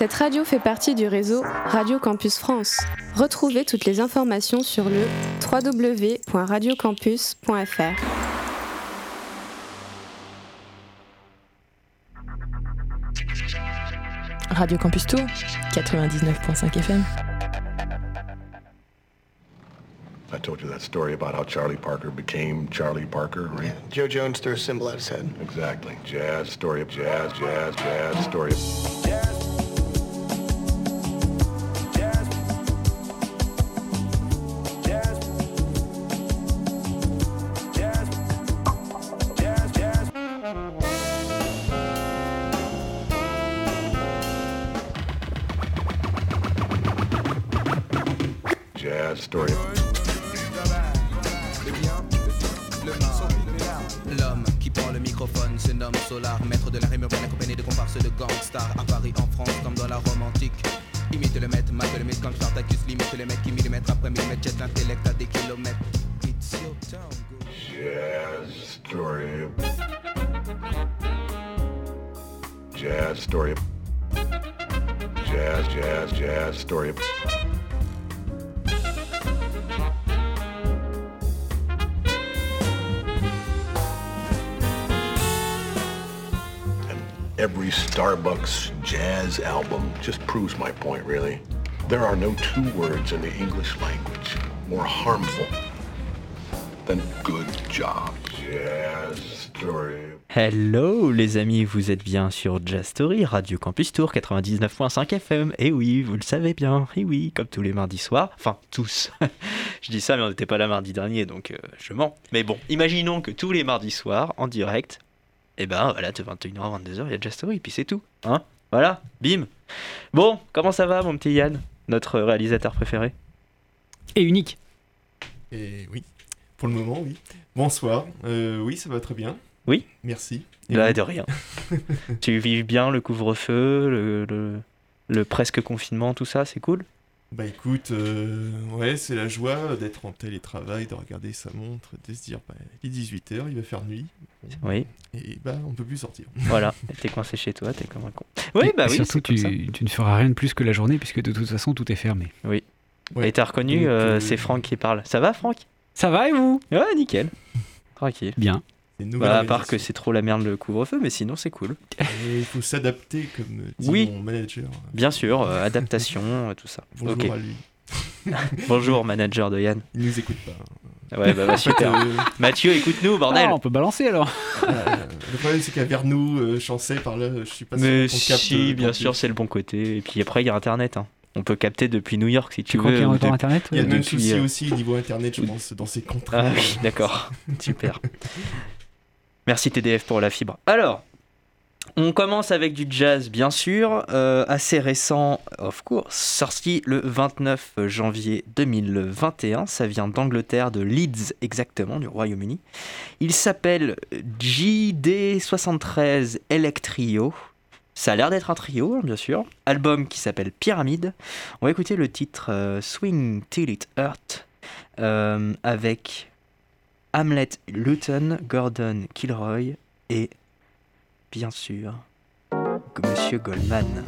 Cette radio fait partie du réseau Radio Campus France. Retrouvez toutes les informations sur le www.radiocampus.fr. Radio Campus Tour, 99.5 FM. I told you that story about how Charlie Parker became Charlie Parker, right? Yeah, Joe Jones threw a symbol at his head. Exactly. Jazz, story of jazz, jazz, jazz, story of... proves my point, really. There are no two words in the English language more harmful than good. Jazz story. Hello les amis, vous êtes bien sur Jazz Story, Radio Campus Tour 99.5 FM. Et oui, vous le savez bien, et oui, comme tous les mardis soirs. Enfin, tous. je dis ça, mais on n'était pas là mardi dernier, donc euh, je mens. Mais bon, imaginons que tous les mardis soirs, en direct, et ben voilà, de 21h à 22h, il y a Jazz Story, puis c'est tout. Hein Voilà, bim. Bon, comment ça va mon petit Yann, notre réalisateur préféré? Et unique. Et oui, pour le moment, oui. Bonsoir. Euh, oui, ça va très bien. Oui. Merci. Et Là, vous? de rien. tu vives bien le couvre-feu, le, le, le presque confinement, tout ça, c'est cool? Bah écoute, euh, ouais, c'est la joie d'être en télétravail, de regarder sa montre, de se dire, bah, il est 18h, il va faire nuit. Oui, Et bah, on peut plus sortir. voilà. T'es coincé chez toi, t'es comme un con. Oui, Et- bah et oui, surtout, c'est comme ça. tu, tu ne feras rien de plus que la journée, puisque de toute façon, tout est fermé. Ouais. Et t'as reconnu, euh, euh, c'est Franck qui parle. Ça va, Franck? Ça va et vous? Ouais, nickel. Tranquille. Bien. C'est une nouvelle Bah, à part que c'est trop la merde le couvre-feu, mais sinon c'est cool. Et Il faut s'adapter, comme dit Oui. mon manager. Bien sûr, euh, adaptation, euh, tout ça. Bonjour à lui. Bonjour, manager de Yann. Il nous écoute pas. Ouais, bah, bah, super. euh, Mathieu, écoute-nous, bordel. Ah, on peut balancer alors. euh, le problème, c'est qu'à Vernou, euh, Chancey, par là, je suis pas mais sûr qu'on capte, si, bien sûr, c'est le bon côté. Et puis après, il y a Internet. hein. On peut capter depuis New York si tu, Tu crois veux. qu'il y a ou encore de- Internet Il y a le même depuis, souci euh, aussi niveau internet, je pense, dans ces contrats. Ah oui, d'accord. Super. Merci TDF pour la fibre. Alors, on commence avec du jazz, bien sûr, euh, assez récent, of course, sorti le 29 janvier 2021. Ça vient d'Angleterre, de Leeds exactement, du Royaume-Uni. Il s'appelle JD73 Electrio. Ça a l'air d'être un trio, hein, bien sûr. Album qui s'appelle Pyramide. On va écouter le titre euh, Swing Till It Hurt euh, avec Hamlet Luton, Gordon Kilroy et bien sûr Monsieur Goldman.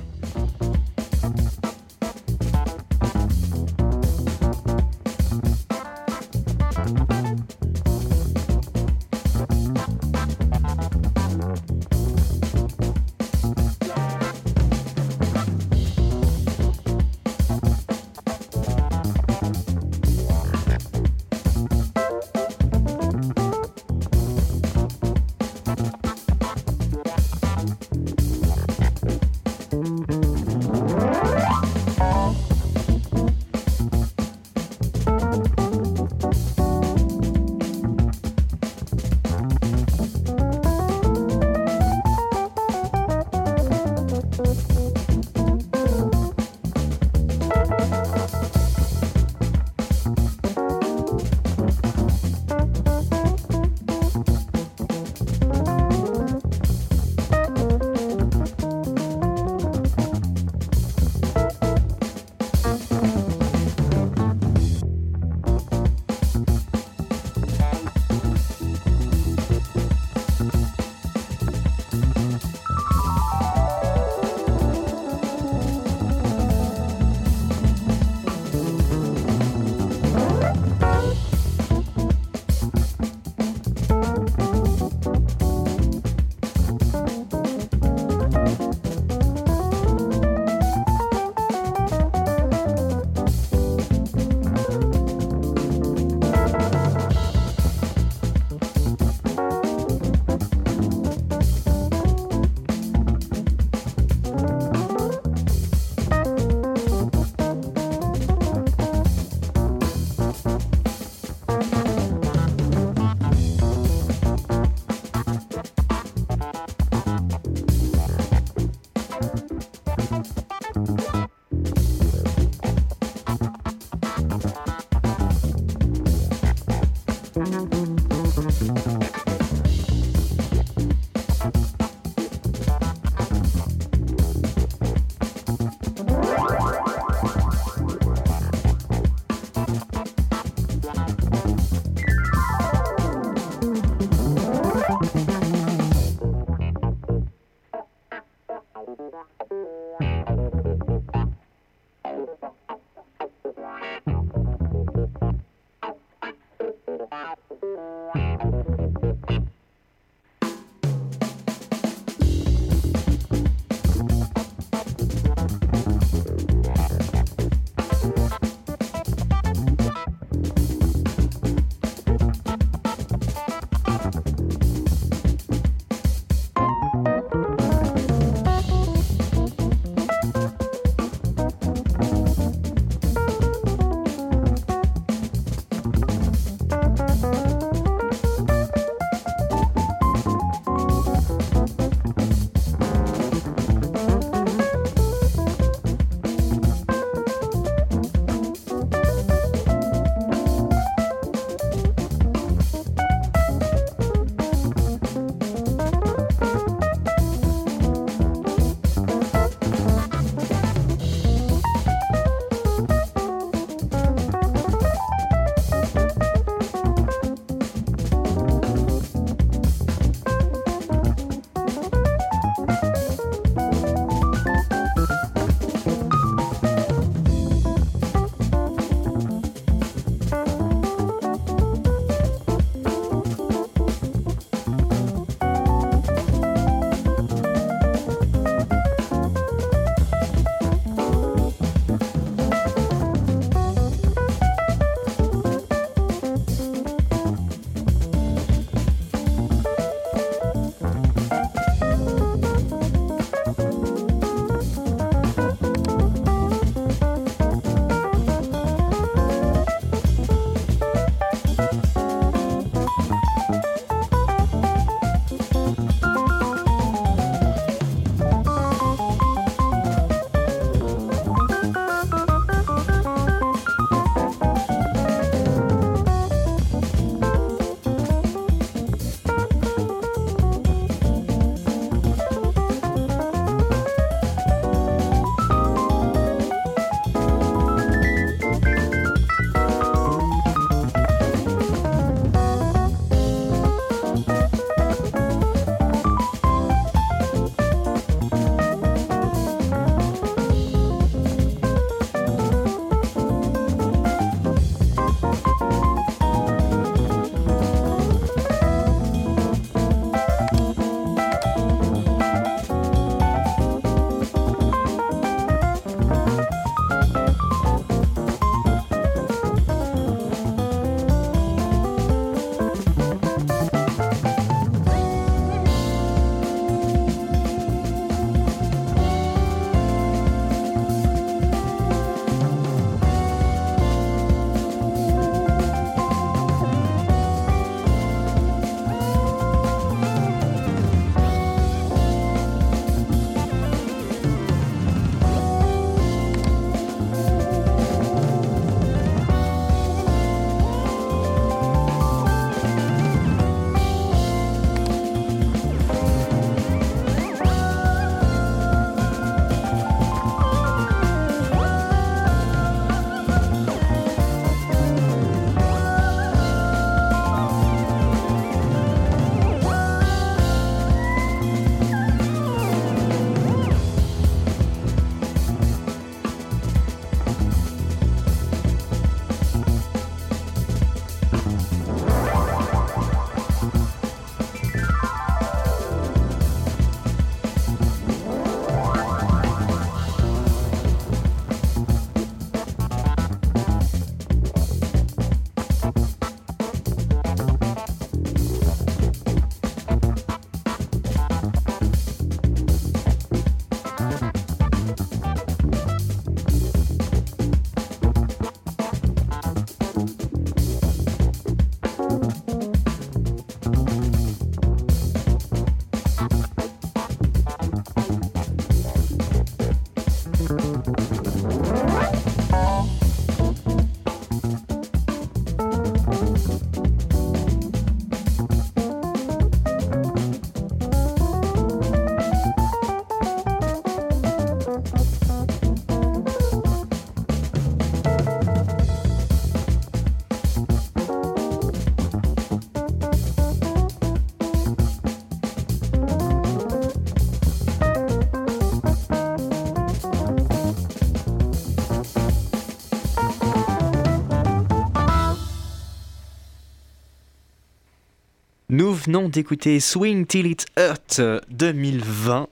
Venons d'écouter Swing Till It Hurt 2020.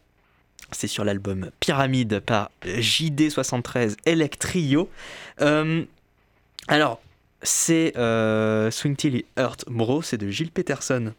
C'est sur l'album Pyramide par JD73 Electrio. Euh, alors, c'est euh, Swing Till It Hurt Bro, c'est de Gilles Peterson.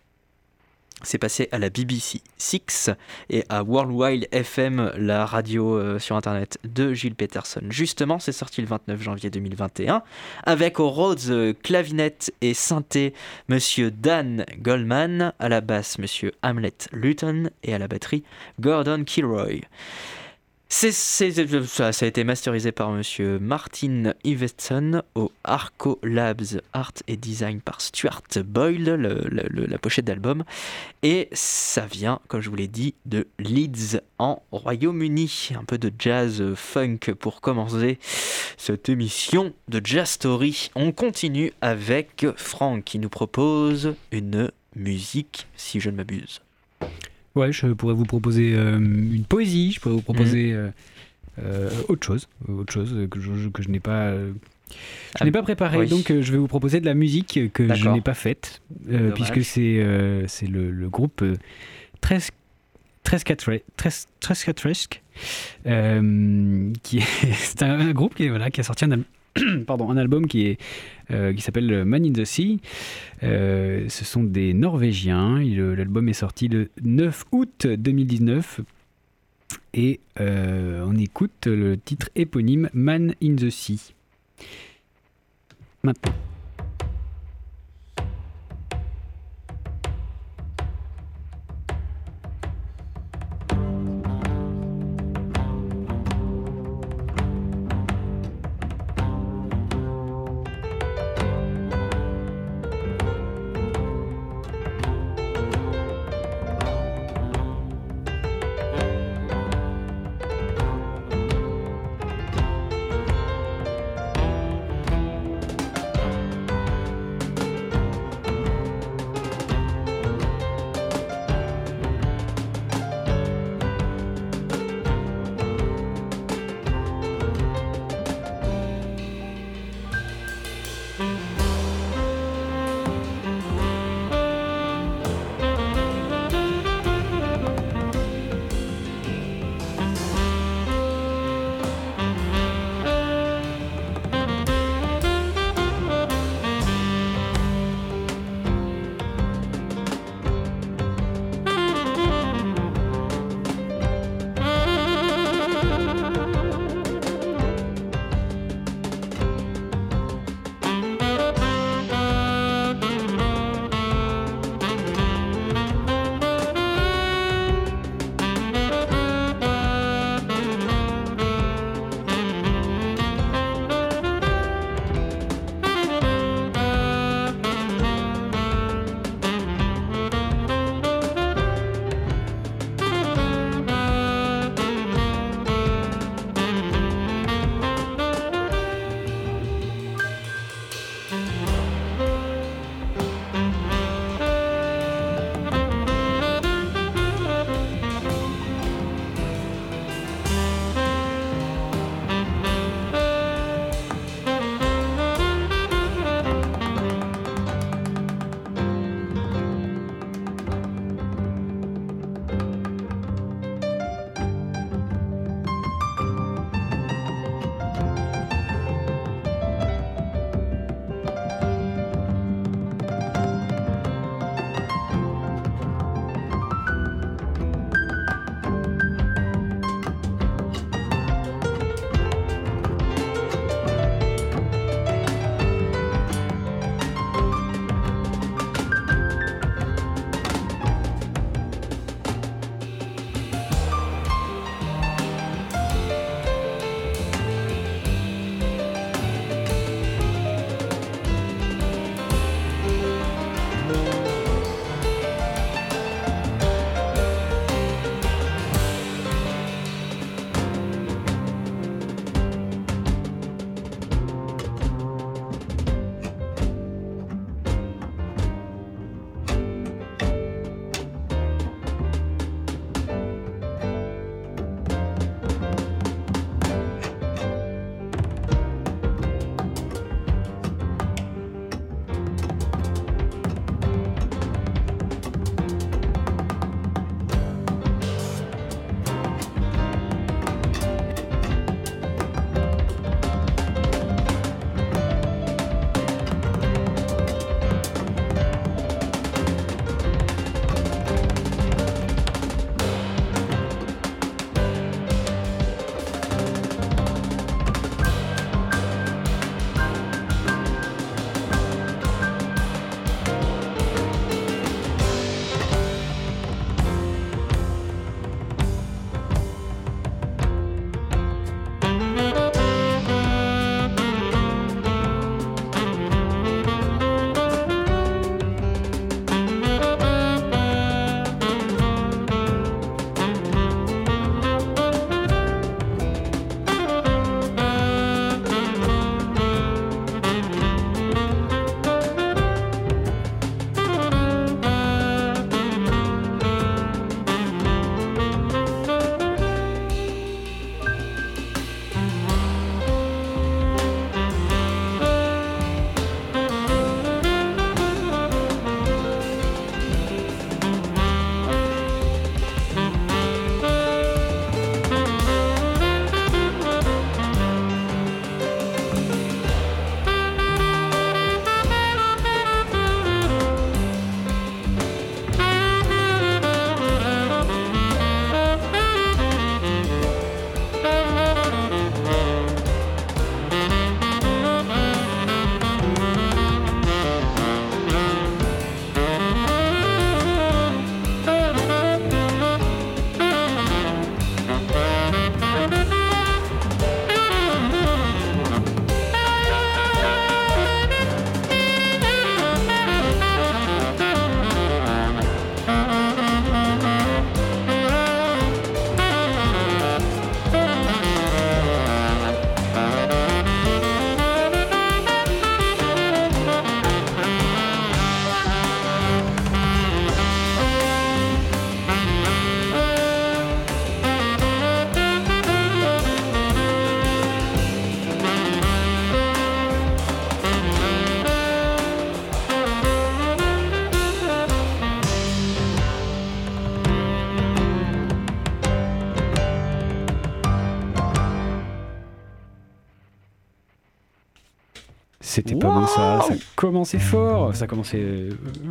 C'est passé à la BBC 6 et à Worldwide FM, la radio euh, sur internet de Gilles Peterson. Justement, c'est sorti le 29 janvier 2021 avec au Rhodes euh, clavinette et synthé Monsieur Dan Goldman, à la basse Monsieur Hamlet Luton et à la batterie Gordon Kilroy. C'est, ça, ça a été masterisé par monsieur Martin Iveson au Arco Labs Art et Design par Stuart Boyle, le- le- le- la pochette d'album. Et ça vient, comme je vous l'ai dit, de Leeds en Royaume-Uni. Un peu de jazz funk pour commencer cette émission de Jazz Story. On continue avec Franck qui nous propose une musique, si je ne m'abuse. Ouais, je pourrais vous proposer euh, une poésie, je pourrais vous proposer euh, euh, autre chose, autre chose que je, que je n'ai pas, je Ah, n'ai pas préparé. oui. Donc je vais vous proposer de la musique que je n'ai pas faite, euh, puisque c'est euh, c'est le, le groupe euh, Tres- Trescatre- Tres- Trescatresque, qui est, c'est un, un groupe qui, est, voilà, qui a sorti un, al- pardon, un album euh, qui s'appelle Man in the Sea. Euh, ce sont des Norvégiens. Il- L'album est sorti le 9 août 2019. Et euh, on écoute le titre éponyme Man in the Sea. Maintenant. Commençait fort, ça commençait euh,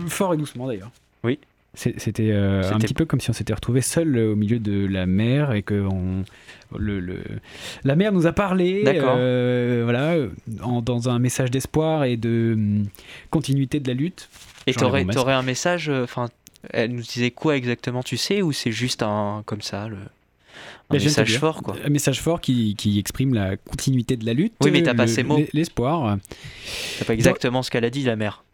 fort et doucement d'ailleurs. Oui. C'était euh, un petit peu comme si on s'était retrouvé seul euh, au milieu de la mer et que on, le, le- la mer nous a parlé, euh, voilà, en- dans un message d'espoir et de hum, continuité de la lutte. Et t'aurais t'aurais un message, enfin, elle nous disait quoi exactement, tu sais, ou c'est juste un, comme ça, le, un message dire, fort, quoi. Un message fort qui, qui exprime la continuité de la lutte. Oui, mais t'as pas le- ces mots. l'e- L'espoir. C'est pas exactement ce qu'elle a dit, la mère.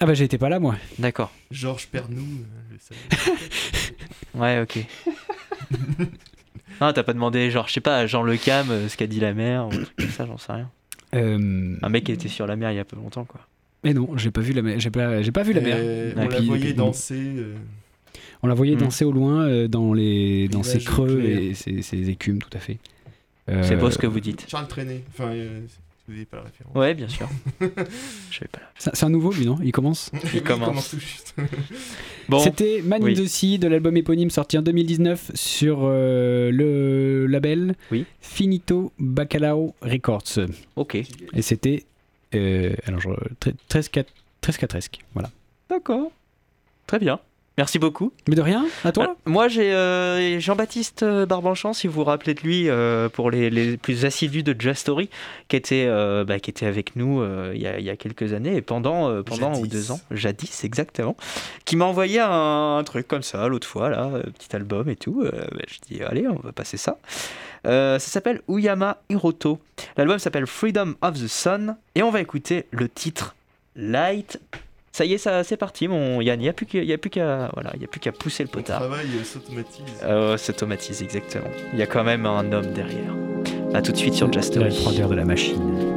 Ah bah j'étais pas là moi. D'accord. Georges Pernou, euh, le. Ouais, ok. non, t'as pas demandé, genre, je sais pas, à Jean Le Cam, euh, ce qu'a dit la mère, ou un truc comme ça, j'en sais rien. Euh, Un mec qui était sur la mer il y a peu longtemps, quoi. mais non, j'ai pas vu la mer. J'ai pas, j'ai pas vu la mer. Et on la voyait puis- danser. Euh, On la voyait Hmm. danser au loin euh, dans, les, dans ses creux et ses, ses écumes, tout à fait. C'est Euh, beau ce que vous dites. Charles Trenet. Enfin, euh, vous n'avez pas la référence. Ouais, bien sûr. Je savais pas. C'est un nouveau, lui, non? Il commence? Il commence. tout juste. Bon, C'était Man oui. in the Sea de l'album éponyme sorti en 2019 sur euh, le label Oui. Finito Bacalao Records. ok. Et c'était. euh, alors, je, 13 4 Voilà. D'accord. Très bien. Merci beaucoup. Mais de rien, à toi Euh, Moi, j'ai euh, Jean-Baptiste euh, Barbanchamp, si vous vous rappelez de lui, euh, pour les, les plus assidus de Just Story, qui était, euh, bah, qui était avec nous il y, a, il y a quelques années, et pendant, pendant ou deux ans, jadis exactement, qui m'a envoyé un, un truc comme ça l'autre fois, là, un petit album et tout. Bah, je dis, allez, on va passer ça. Ça s'appelle Uyama Hiroto. L'album s'appelle Freedom of the Sun, et on va écouter le titre Light. Ça y est, ça, c'est parti, mon Yann. Il n'y a plus qu'à, qu'à, voilà, il y a plus qu'à pousser le Le potard. travail euh, s'automatise. Euh, s'automatise exactement. Il y a quand même un homme derrière. A tout de suite sur Just La Story. de la machine.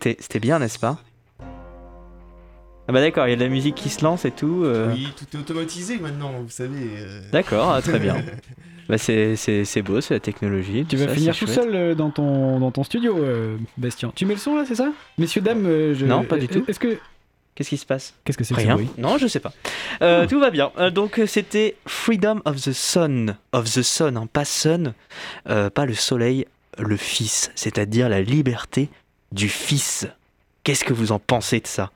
C'était c'était bien, n'est-ce pas? Ah bah d'accord, il y a de la musique qui se lance et tout. euh. Oui, tout est automatisé maintenant, vous savez. euh. D'accord, ah, très bien. Bah c'est c'est- c'est beau, c'est la technologie. Tu vas ça, finir tout chouette. seul euh, dans ton, dans ton studio, euh, Bastien. Tu mets le son là, c'est ça? Messieurs, dames, je... Non, pas du tout. Est-ce que. Qu'est-ce qui se passe? Qu'est-ce que c'est que ce Rien. bruit? Non, je sais pas. Euh, Tout va bien. Euh, donc c'était Freedom of the Sun, of the Sun, hein, pas Sun, euh, pas le soleil, le Fils, c'est-à-dire la liberté du Fils. Qu'est-ce que vous en pensez de ça,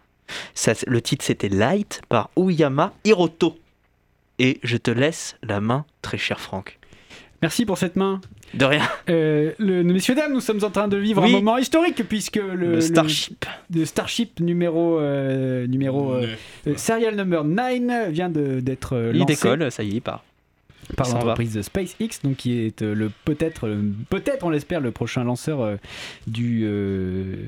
ça Le titre c'était Light par Uyama Hiroto. Et je te laisse la main, très cher Franck. Merci pour cette main. De rien. Euh, le, messieurs, dames, nous sommes en train de vivre Oui. un moment historique puisque le, Le Starship. le- le Starship numéro, euh, numéro euh, euh, serial number 9 vient d'être euh, Il lancé décolle, ça y est, il part. Par l'entreprise SpaceX, donc qui est euh, le peut-être, peut-être on l'espère, le prochain lanceur euh, du, euh,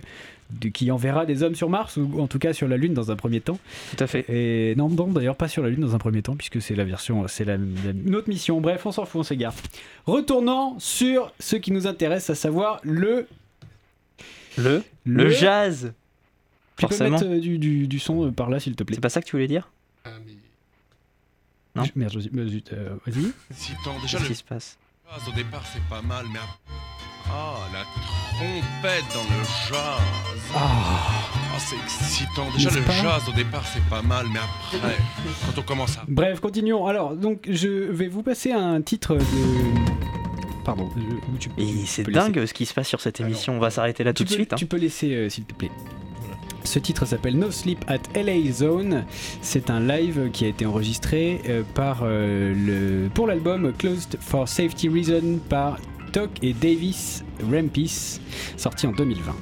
du- qui enverra des hommes sur Mars ou en tout cas sur la Lune dans un premier temps. Tout à fait. Et non, non d'ailleurs pas sur la Lune dans un premier temps, puisque c'est la version, c'est la, la- une autre mission. Bref, on s'en fout, on s'égare. Retournons sur ce qui nous intéresse, à savoir le. Le, le, jazz. Tu peux forcément. mettre euh, du, du- du son par là, s'il te plaît. C'est pas ça que tu voulais dire? Ah, mais Non. Je- Merde, je- zut, euh, vas-y. Excitant. Déjà, Qu'est-ce le qui se passe jazz au départ, c'est pas mal, mais. Ah, la trompette dans le jazz. Ah, c'est excitant. Déjà, N'est-ce le jazz au départ, c'est pas mal, mais après, quand on commence à. Bref, continuons. Alors, donc, je vais vous passer un titre de. Pardon. je- tu- Et tu c'est dingue ce qui se passe sur cette émission. On va s'arrêter là tout de suite. hein. Tu peux laisser, euh, s'il te plaît. Ce titre s'appelle No Sleep at LA Zone. C'est un live qui a été enregistré euh, euh, pour l'album Closed for Safety Reason par Toc et Davis Rampis, sorti en 2020.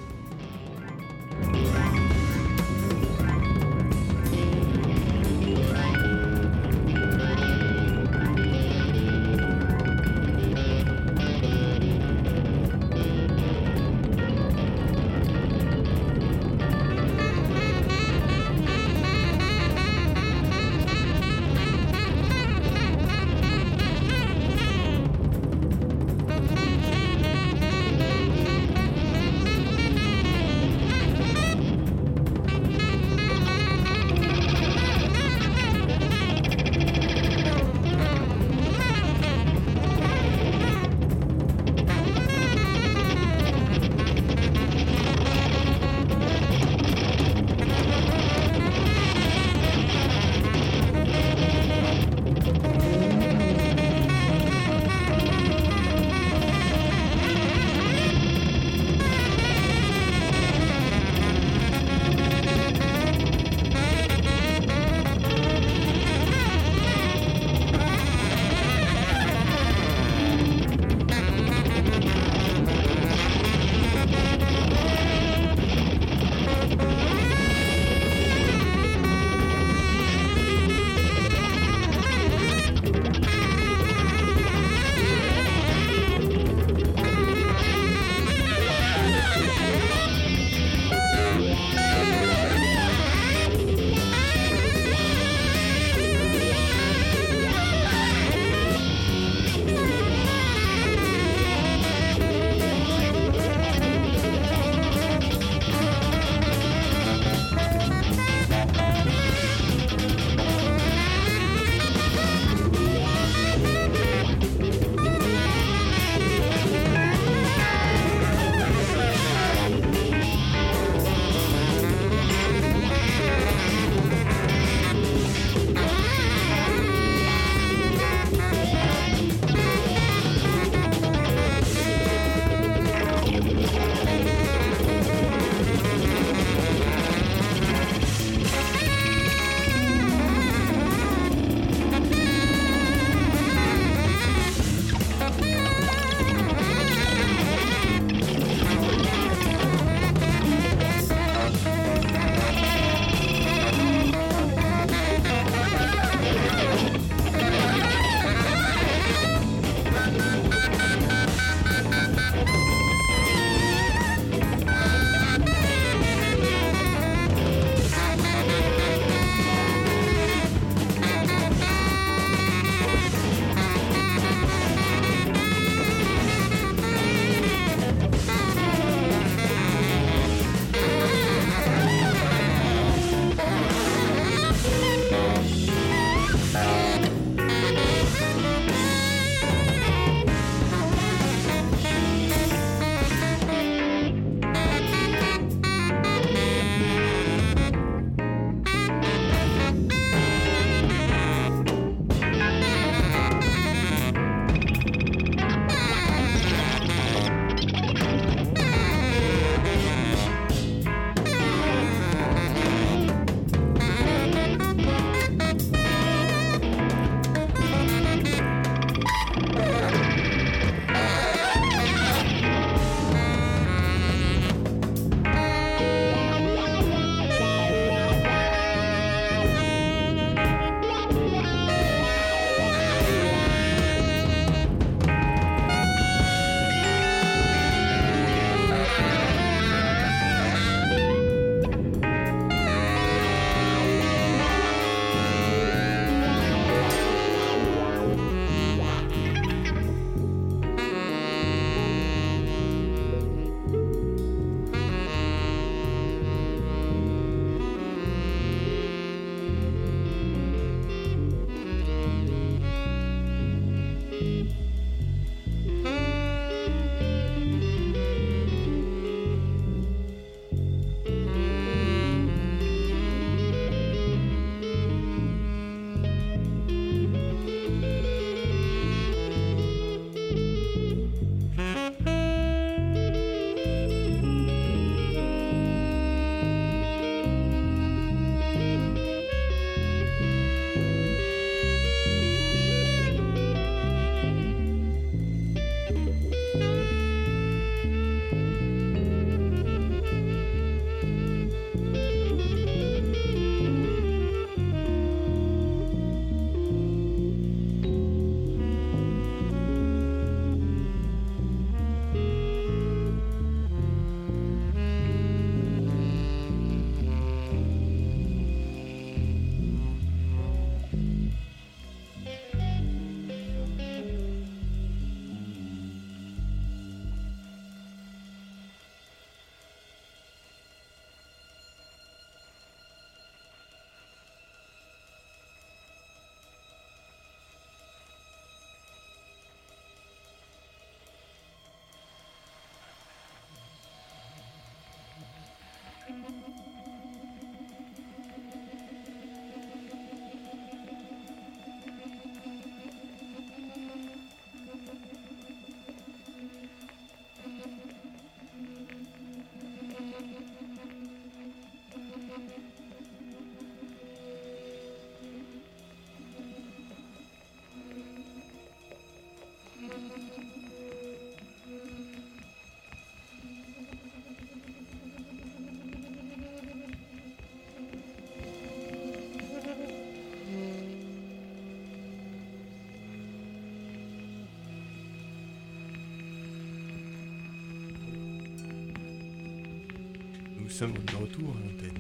Sommes de retour à l'antenne.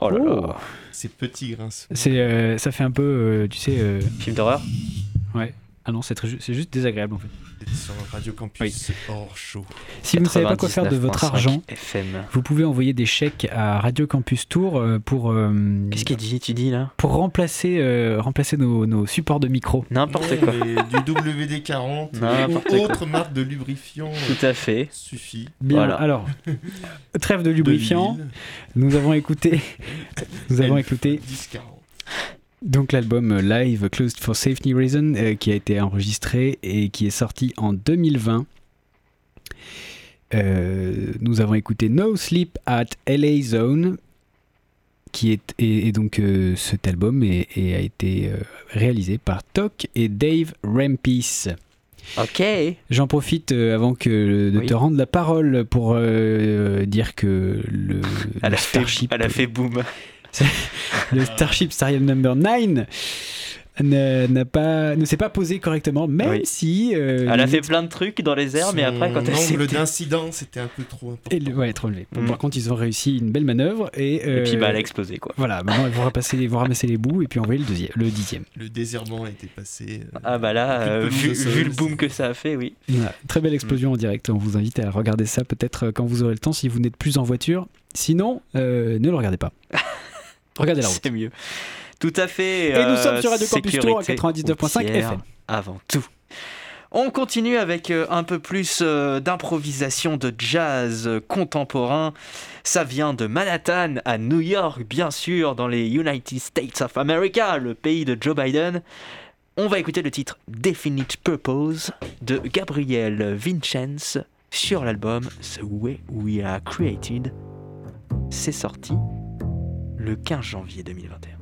Oh là Oh. là. Ces petits grincements. C'est, euh, ça fait un peu, euh, tu sais. euh, Film d'horreur? Ouais. Ah non, c'est, très c'est juste désagréable en fait. Radio Campus hors show. Si vous ne savez pas quoi faire de votre 99.5 argent, FM. vous pouvez envoyer des chèques à Radio Campus Tour euh, pour, euh, Qu'est-ce qu'il dit, tu dis là? pour remplacer, euh, remplacer nos, nos supports de micro. N'importe quoi. du WD-40 N'importe ou autre marque de lubrifiant Tout à fait. suffit. Bien, Voilà. alors, trêve de lubrifiant, De nous avons écouté, nous avons écouté 10-40. Donc l'album euh, live Closed for Safety Reason euh, qui a été enregistré et qui est sorti en 2020. Euh, nous avons écouté No Sleep at LA Zone qui est et, et donc euh, cet album est- est- a été réalisé par Tok et Dave Rampis. Ok. J'en profite avant que de Oui. te rendre la parole pour dire que le, Elle le a, fait, Starship elle a fait boom. Le Starship Starion Number 9 ne, n'a pas, ne s'est pas posé correctement, même Oui. si. euh, Elle a fait plein de trucs dans les airs, mais après, quand elle angle s'était- d'incidence c'était un peu trop important. Et le- ouais, trop élevé. Mm. Par contre, ils ont réussi une belle manœuvre et. Et puis, euh, bah, elle a explosé, quoi. Voilà, maintenant ils vont, rapasser, ils vont ramasser les bouts et puis envoyer le, deuxième, le dixième. Le désherbant a été passé. euh, Ah, bah là, euh, vu, le boom que ça a fait, oui. Voilà, très belle explosion Mm. en direct. On vous invite à regarder ça peut-être euh, quand vous aurez le temps si vous n'êtes plus en voiture. Sinon, euh, ne le regardez pas. Regardez la route. C'est mieux. Tout à fait. Et nous sommes sur Radio Campus Tour à sécurité 99.5 routière FM. Avant tout. On continue avec euh, un peu plus euh, d'improvisation de jazz euh, contemporain. Ça vient de Manhattan à New York, bien sûr, dans les United States of America, le pays de Joe Biden. On va écouter le titre Definite Purpose de Gabriel Vincenz sur l'album The Way We Are Created. C'est sorti le 15 janvier 2021.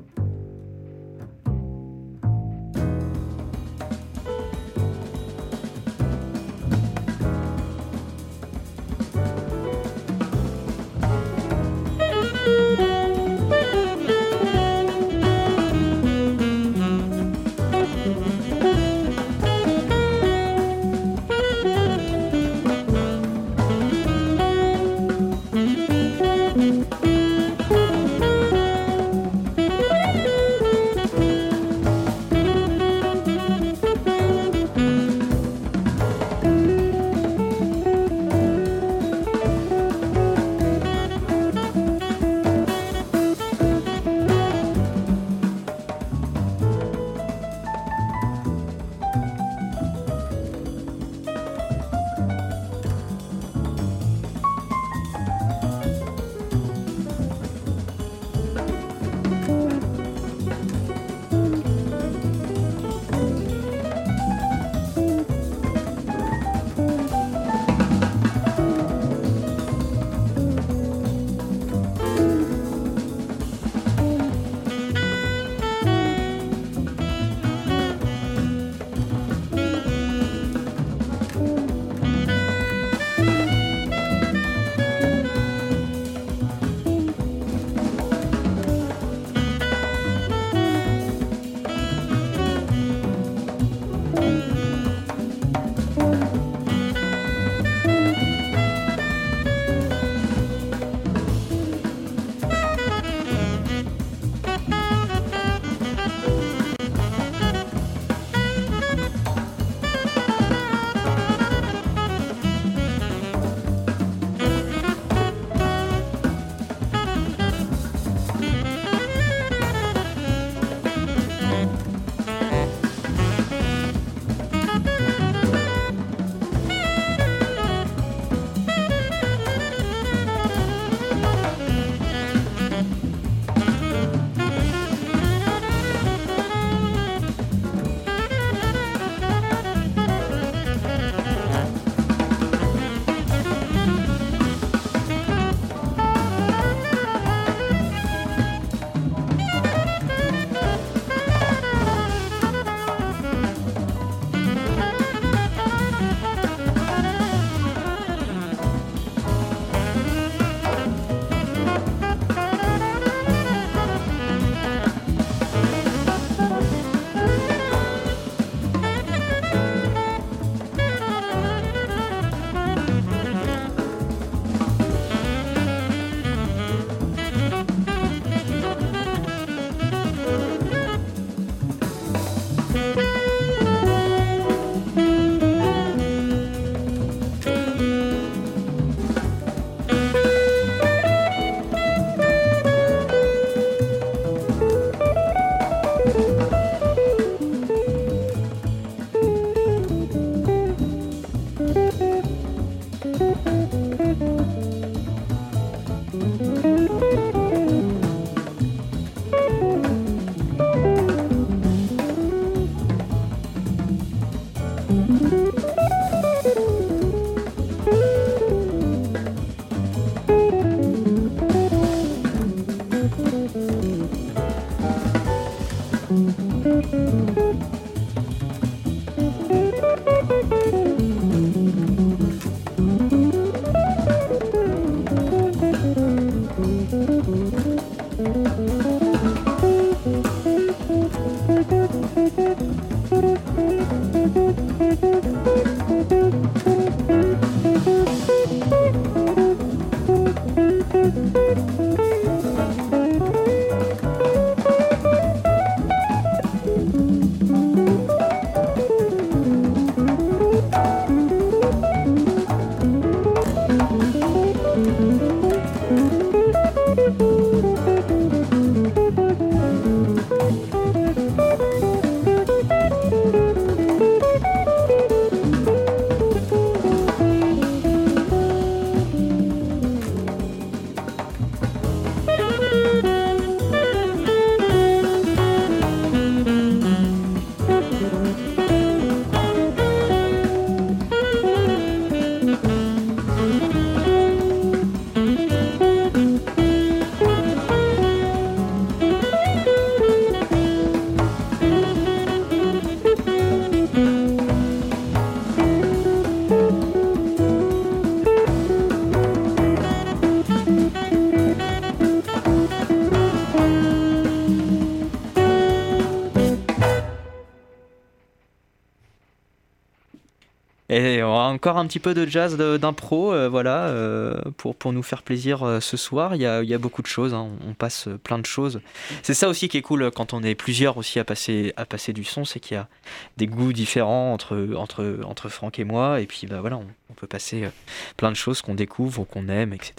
Encore un petit peu de jazz d'impro, euh, voilà, euh, pour, nous faire plaisir euh, ce soir. Il y a, beaucoup de choses, hein. on passe plein de choses. C'est ça aussi qui est cool quand on est plusieurs aussi à passer, à passer du son, c'est qu'il y a des goûts différents entre, entre, entre Franck et moi. Et puis bah, voilà, on, on peut passer plein de choses qu'on découvre, qu'on aime, etc.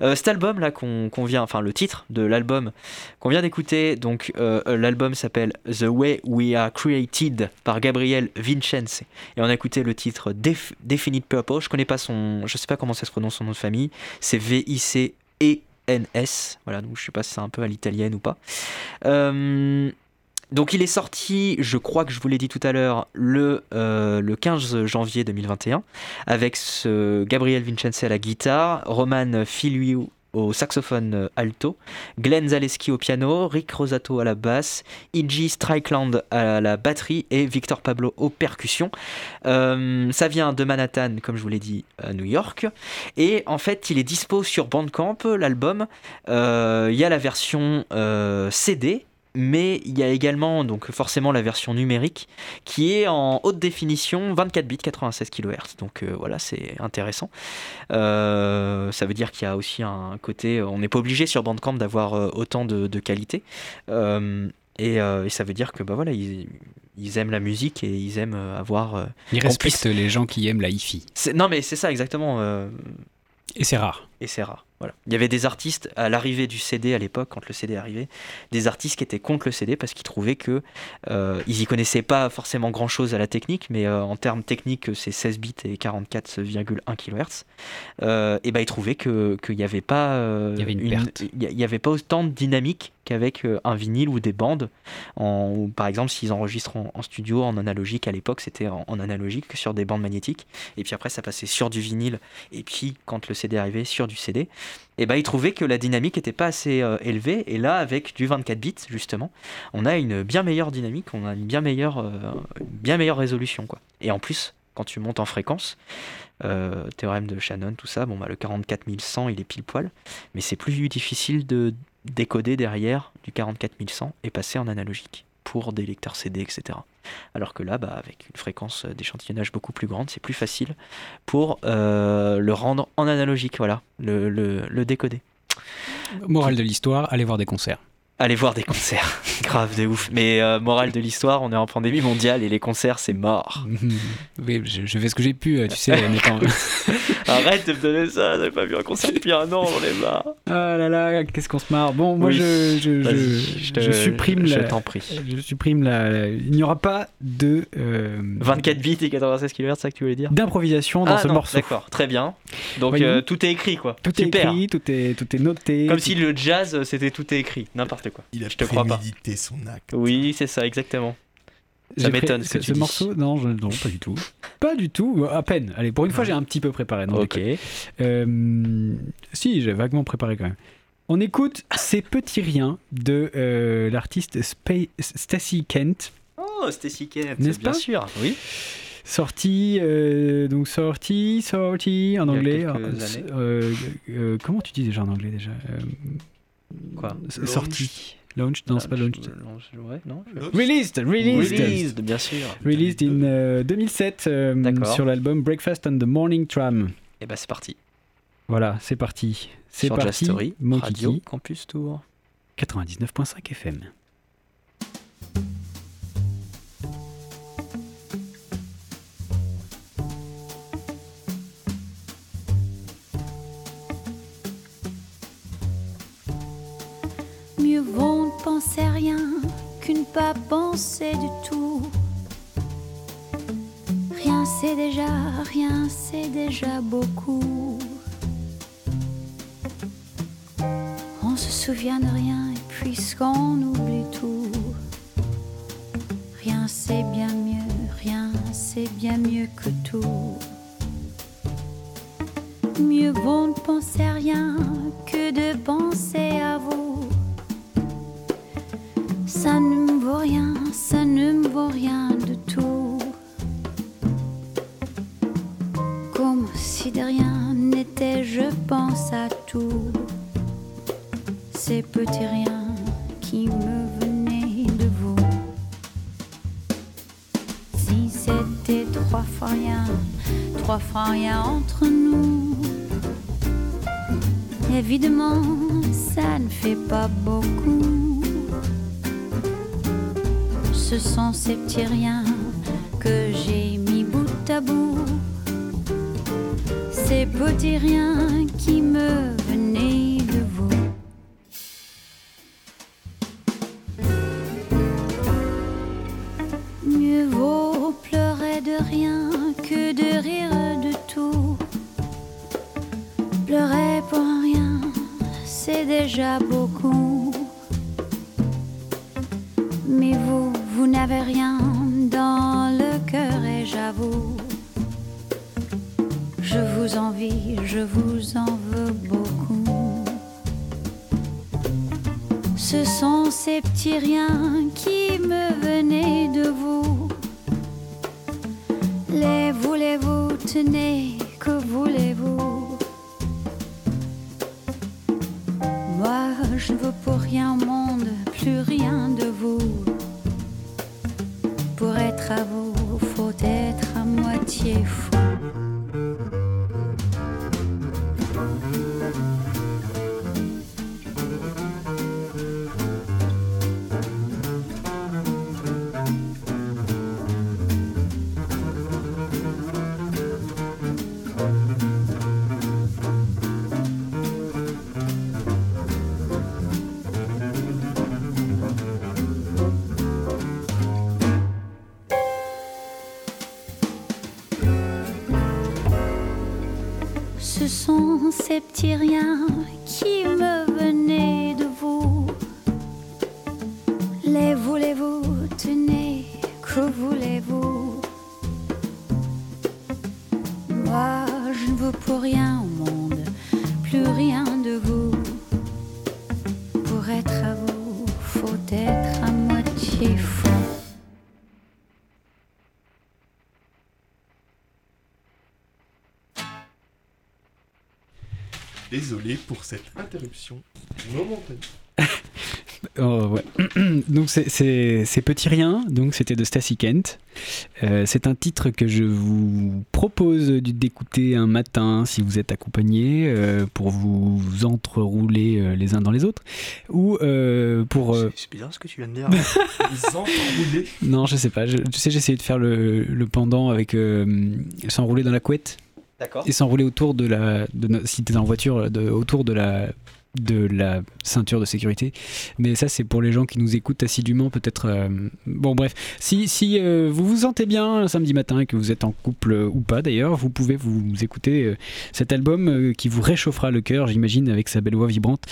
Euh, cet album là qu'on vient, enfin le titre de l'album qu'on vient d'écouter, donc euh, l'album s'appelle The Way We Are Created par Gabriel Vincenzi et on a écouté le titre Def- Definite Purple. Je connais pas son, je sais pas comment ça se prononce son nom de famille. C'est V I C E N S. Voilà, donc je sais pas si c'est un peu à l'italienne ou pas. Euh, donc il est sorti, je crois que je vous l'ai dit tout à l'heure, le, euh, le 15 janvier 2021, avec Gabriel Vincenzi à la guitare, Roman Filiu au saxophone euh, alto, Glenn Zaleski au piano, Rick Rosato à la basse, Iggy Strickland à la batterie et Victor Pablo aux percussions. Euh, ça vient de Manhattan, comme je vous l'ai dit, à New York. Et en fait, il est dispo sur Bandcamp, l'album. Euh, Il y a la version euh, CD, mais il y a également donc forcément la version numérique qui est en haute définition 24 bits 96 kHz donc euh, voilà c'est intéressant Euh, ça veut dire qu'il y a aussi un côté on n'est pas obligé sur Bandcamp d'avoir euh, autant de, de qualité Euh, et, et ça veut dire que bah voilà ils, ils aiment la musique et ils aiment avoir Ils respectent puisse- les gens qui aiment la hi-fi. non mais c'est ça exactement Et c'est rare. Et c'est rare. Voilà. Il y avait des artistes à l'arrivée du CD à l'époque, quand le CD arrivait, des artistes qui étaient contre le CD parce qu'ils trouvaient que euh, ils y connaissaient pas forcément grand chose à la technique, mais euh, en termes techniques, c'est 16 bits et 44,1 kHz. Euh, et ben ils trouvaient que qu'il n'y avait pas, euh, Il y avait une perte. il y avait pas autant de dynamique qu'avec un vinyle ou des bandes. En, ou par exemple, s'ils enregistrent en, en studio en analogique à l'époque, c'était en, en analogique sur des bandes magnétiques. Et puis après, ça passait sur du vinyle. Et puis, quand le CD arrivait, sur du CD. Et ben, ils trouvaient que la dynamique n'était pas assez euh, élevée. Et là, avec du 24 bits, justement, on a une bien meilleure dynamique, on a une bien meilleure, euh, bien meilleure résolution. Quoi. Et en plus, quand tu montes en fréquence, euh, théorème de Shannon, tout ça, bon, bah, le 44100, il est pile poil. Mais c'est plus difficile de décoder derrière du 44100 et passer en analogique pour des lecteurs CD, etc. Alors que là, bah, avec une fréquence d'échantillonnage beaucoup plus grande, c'est plus facile pour euh, le rendre en analogique, voilà, le, le- le décoder. Morale de l'histoire, allez voir des concerts. Allez voir des concerts, grave de ouf. Mais euh, morale de l'histoire, on est en pandémie mondiale et les concerts, c'est mort. Oui, je, je fais ce que j'ai pu, euh, tu sais, en étant... Arrête de me donner ça, j'avais pas vu un concert depuis un an, j'en ai marre. Ah là là, qu'est-ce qu'on se marre. Bon, moi Oui. je, je, je, je te- je supprime je la... t'en prie. Je supprime la... la- Il n'y aura pas de... euh, 24 bits et 96 kHz, c'est ça que tu voulais dire? D'improvisation dans ah, ce non, morceau. D'accord, très bien. Donc euh, tout est écrit quoi. Tout est écrit, tout est, tout est noté. Comme si le jazz euh, c'était tout est écrit, n'importe quoi. Il a Je te crois pas. prémédité son acte. Oui, c'est ça, exactement. Ça m'étonne ce que ce, tu ce dis. morceau Non, je- non, pas du tout. Pas du tout, à peine. Allez, pour une fois, j'ai un petit peu préparé. non, Ok. Euh, si, j'ai vaguement préparé quand même. On écoute Ces petits riens de euh, l'artiste Stacy Kent, Oh, Stacy Kent, N'est-ce bien pas sûr. Oui. sorti, euh, donc sorti, sorti en anglais. quelques euh, euh, euh, comment tu dis déjà en anglais déjà Euh, Quoi Sorti. Launch Non, c'est pas launch. Ouais, non. Released, released. Released, bien sûr. Released in euh, 2007 euh, sur l'album Breakfast on the Morning Tram. Et bah c'est parti. Voilà, c'est parti. C'est parti. Story, Radio. Campus Tour. 99.5 FM. Penser rien qu'une pas penser du tout. Rien c'est déjà, rien c'est déjà beaucoup. On se souvient de rien et puisqu'on oublie tout. Rien c'est bien mieux, rien c'est bien mieux que tout. Mieux vaut ne penser rien que de penser à vous. Ça ne me vaut rien, ça ne me vaut rien de tout. Comme si de rien n'était, je pense à tout. Ces petits riens qui me venaient de vous. Si c'était trois fois rien, trois francs, rien entre nous. Évidemment, ça ne fait pas beaucoup. Ce sont ces petits riens que j'ai mis bout à bout. Ces petits riens qui me ces petits riens interruption momentanée. Oh, ouais. donc c'est- c'est c'est Petit Rien, donc c'était de Stacy Kent. Euh, c'est un titre que je vous propose d'écouter un matin si vous êtes accompagné euh, pour vous entrerouler euh, les uns dans les autres ou euh, pour euh, C'est bizarre ce que tu viens de dire. Ils enroulés. non je sais pas je, tu sais j'ai essayé de faire le, le pendant avec euh, s'enrouler dans la couette. Et s'enrouler autour de la de, no- si t'es en voiture de, autour de la de la ceinture de sécurité. Mais ça c'est pour les gens qui nous écoutent assidûment peut-être euh, bon bref. Si, si euh, vous vous sentez bien un samedi matin et que vous êtes en couple euh, ou pas d'ailleurs vous pouvez vous, écouter cet album qui vous réchauffera le cœur j'imagine avec sa belle voix vibrante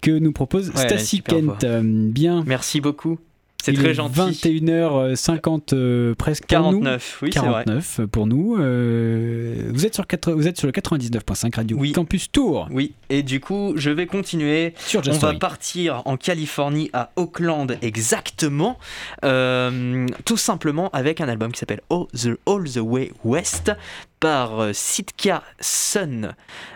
que nous propose Ouais, Stacy Kent. bien. Merci beaucoup. C'est très est gentil. 21h50 euh, presque pour nous. 49, oui, c'est vrai. 49 pour nous. Euh, vous, êtes sur quatre- vous êtes sur le 99.5 Radio Oui. Campus Tour Oui, et du coup, je vais continuer. sur On va partir en Californie, à Oakland exactement, euh, tout simplement avec un album qui s'appelle All the, All the Way West par Sitka Sun.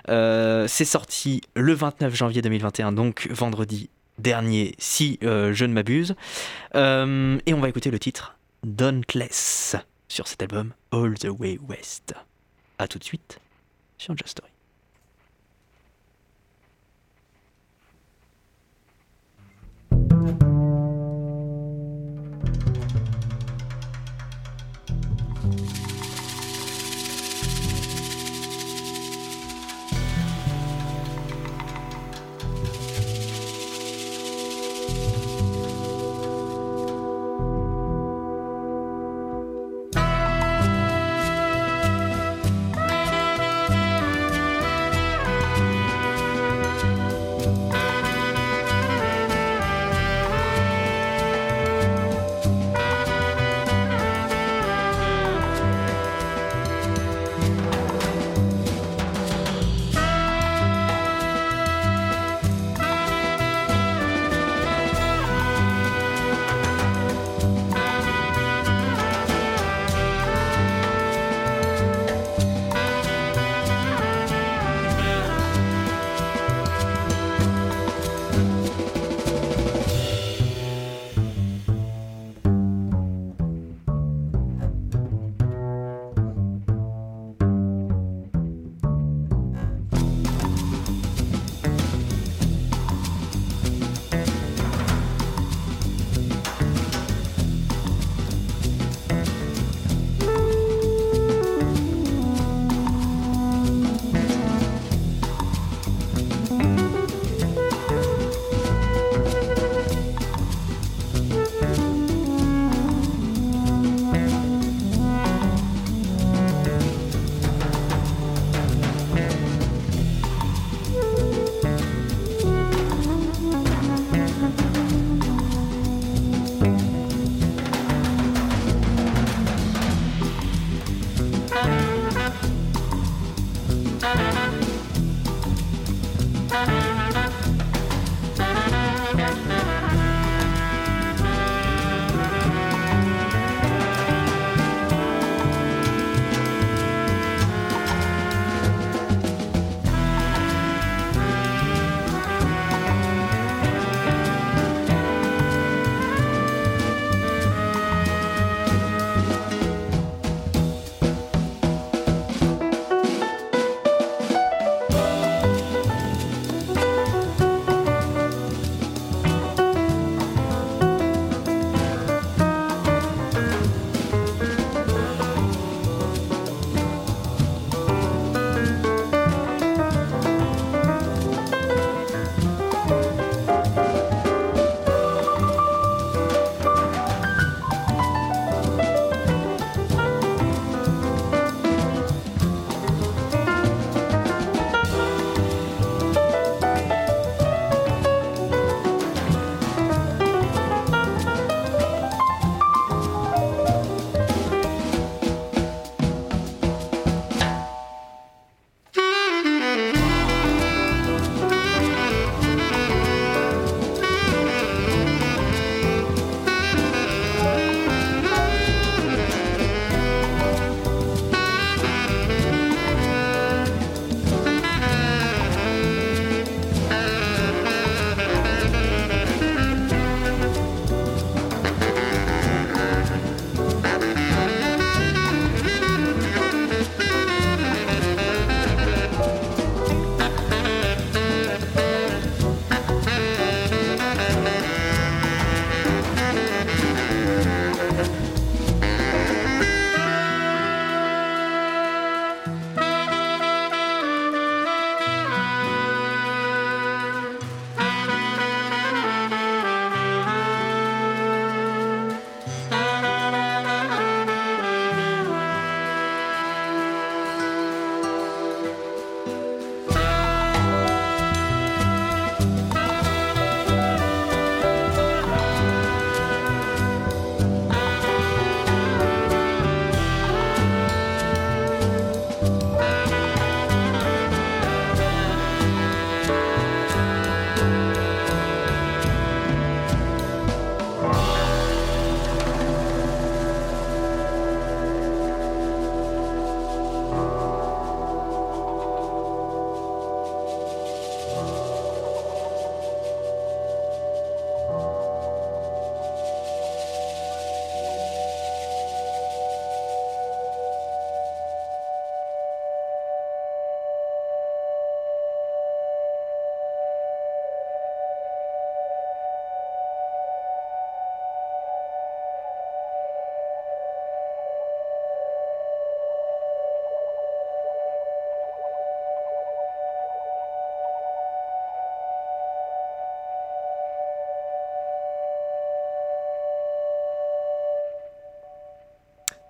Euh, C'est sorti le 29 janvier 2021, donc vendredi dernier, si euh, je ne m'abuse. Euh, et on va écouter le titre Dauntless sur cet album All the Way West. A tout de suite sur Just Story.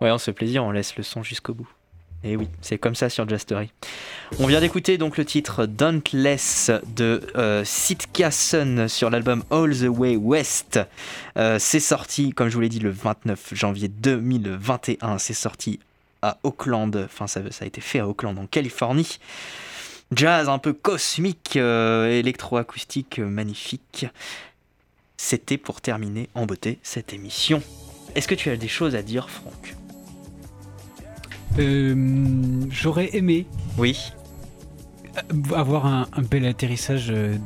Ouais, on se plaisir, on laisse le son jusqu'au bout. Et oui, c'est comme ça sur Story. On vient d'écouter donc le titre Dauntless de euh, Sitka Sun sur l'album All the Way West. Euh, c'est sorti, comme je vous l'ai dit, le 29 janvier 2021. C'est sorti à Auckland, enfin ça, a été fait à Auckland en Californie. Jazz un peu cosmique, euh, électroacoustique magnifique. C'était pour terminer en beauté cette émission. Est-ce que tu as des choses à dire, Franck? Euh, J'aurais aimé. Oui. Euh, avoir un, bel atterrissage de,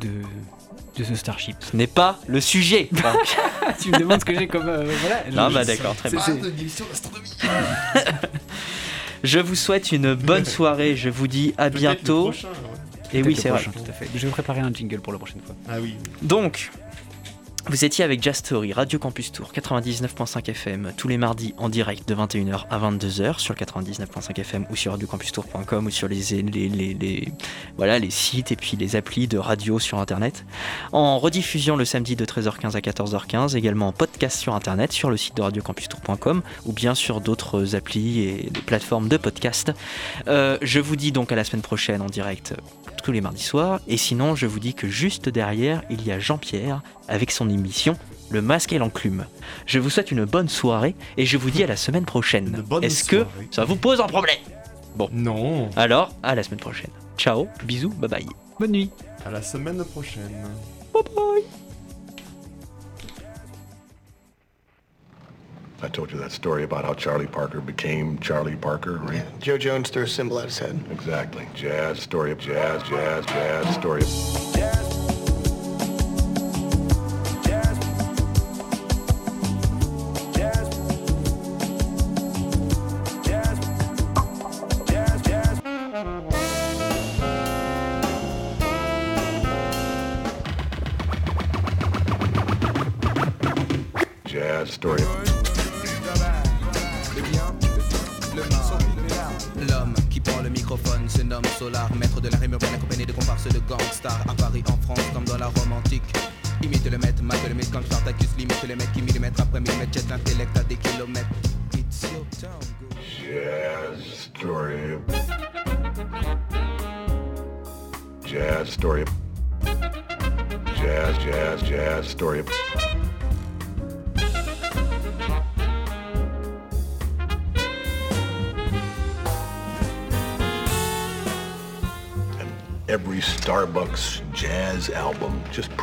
de ce Starship. Ce n'est pas le sujet. tu me demandes ce que j'ai comme. Euh, voilà. Non, bah d'accord, très bien. je vous souhaite une bonne soirée. Je vous dis à bientôt. Et oui, c'est vrai. Tout à fait. Je vais préparer un jingle pour la prochaine fois. Ah oui. Donc, vous étiez avec Jazz Story, Radio Campus Tour, 99.5 FM, tous les mardis en direct de 21h à 22h sur 99.5 FM ou sur radiocampustour.com ou sur les, les, sites et puis les applis de radio sur Internet. En rediffusion le samedi de 13h15 à 14h15, également en podcast sur Internet sur le site de radiocampustour.com ou bien sur d'autres applis et plateformes de podcast. Euh, je vous dis donc à la semaine prochaine en direct tous les mardis soirs. Et sinon, je vous dis que juste derrière, il y a Jean-Pierre avec son émission Le Masque et l'Enclume. Je vous souhaite une bonne soirée et je vous dis à la semaine prochaine. Est-ce que ça vous pose un problème? Bon. Non. Alors, à la semaine prochaine. Ciao, bisous, bye bye. Bonne nuit. À la semaine prochaine. Bye bye. I told you that story about how Charlie Parker became Charlie Parker, right? Yeah. Joe Jones threw a symbol at his head. Exactly. Jazz, story of jazz, jazz, jazz, story of...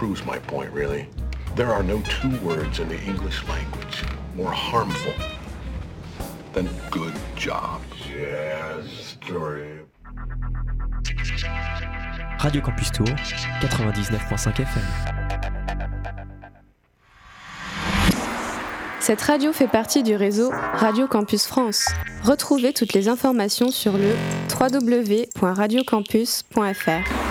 proves my point, really. There are no two words in the English language more harmful than good job. Jazz story. Radio Campus Tour, 99.5 FM. Cette radio fait partie du réseau Radio Campus France. Retrouvez toutes les informations sur le www.radiocampus.fr.